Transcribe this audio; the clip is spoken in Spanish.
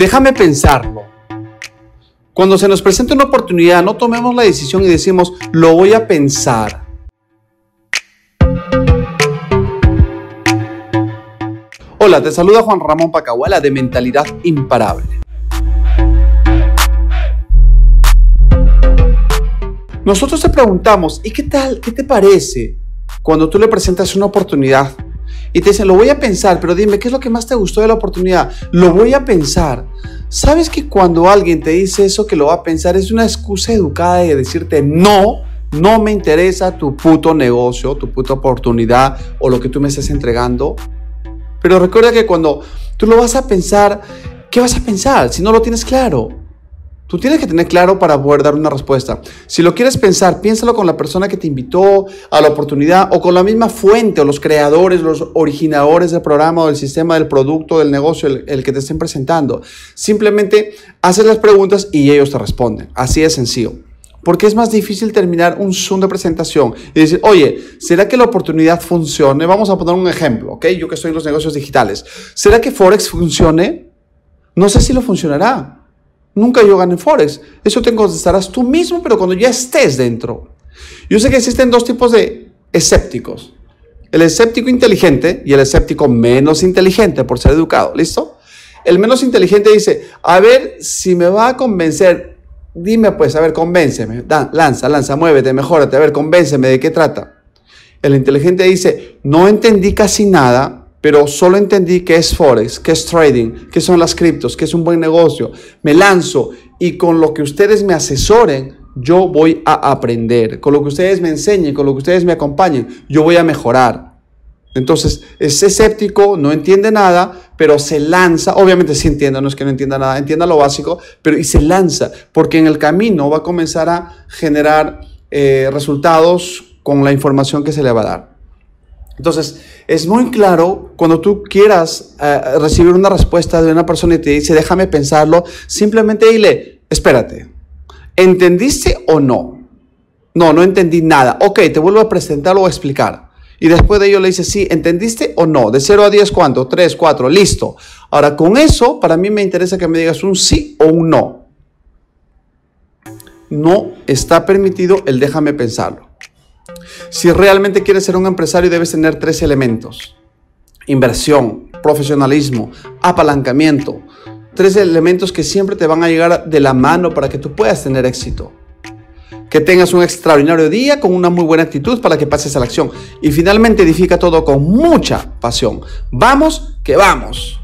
déjame pensarlo. Cuando se nos presenta una oportunidad, no tomemos la decisión y decimos, lo voy a pensar. Hola, te saluda Juan Ramón Pacahuala de Mentalidad Imparable. Nosotros te preguntamos, ¿y qué tal? ¿Qué te parece cuando tú le presentas una oportunidad y te dicen, lo voy a pensar, pero dime, ¿qué es lo que más te gustó de la oportunidad? Lo voy a pensar. ¿Sabes que cuando alguien te dice eso que lo va a pensar es una excusa educada de decirte, no, no me interesa tu puto negocio, tu puta oportunidad o lo que tú me estás entregando? Pero recuerda que cuando tú lo vas a pensar, ¿qué vas a pensar si no lo tienes claro? Tú tienes que tener claro para poder dar una respuesta. Si lo quieres pensar, piénsalo con la persona que te invitó a la oportunidad o con la misma fuente o los creadores, los originadores del programa o del sistema, del producto, del negocio, el, que te estén presentando. Simplemente haces las preguntas y ellos te responden. Así de sencillo. Porque es más difícil terminar un Zoom de presentación y decir, oye, ¿será que la oportunidad funcione? Vamos a poner un ejemplo, ¿ok? Yo que estoy en los negocios digitales. ¿Será que Forex funcione? No sé si lo funcionará. Nunca yo gané Forex. Eso te contestarás tú mismo, pero cuando ya estés dentro. Yo sé que existen dos tipos de escépticos. El escéptico inteligente y el escéptico menos inteligente por ser educado. ¿Listo? El menos inteligente dice, a ver si me va a convencer. Dime pues, a ver, convénceme. lanza, lanza, muévete, mejórate. A ver, convénceme de qué trata. El inteligente dice, no entendí casi nada, pero solo entendí qué es Forex, qué es trading, qué son las criptos, qué es un buen negocio. Me lanzo y con lo que ustedes me asesoren, yo voy a aprender. Con lo que ustedes me enseñen, con lo que ustedes me acompañen, yo voy a mejorar. Entonces, es escéptico, no entiende nada, pero se lanza, obviamente sí entienda, no es que no entienda nada, entienda lo básico, pero y se lanza, porque en el camino va a comenzar a generar eh, resultados con la información que se le va a dar. Entonces, es muy claro cuando tú quieras eh, recibir una respuesta de una persona y te dice, déjame pensarlo, simplemente dile, espérate, ¿entendiste o no? No, no entendí nada. Ok, te vuelvo a presentar o a explicar. Y después de ello le dice, sí, ¿entendiste o no? De 0 a 10, ¿cuánto? 3, 4, listo. Ahora, con eso, para mí me interesa que me digas un sí o un no. No está permitido el déjame pensarlo. Si realmente quieres ser un empresario debes tener tres elementos. Inversión, profesionalismo, apalancamiento. Tres elementos que siempre te van a llegar de la mano para que tú puedas tener éxito. Que tengas un extraordinario día con una muy buena actitud para que pases a la acción. Y finalmente edifica todo con mucha pasión. Vamos, que vamos.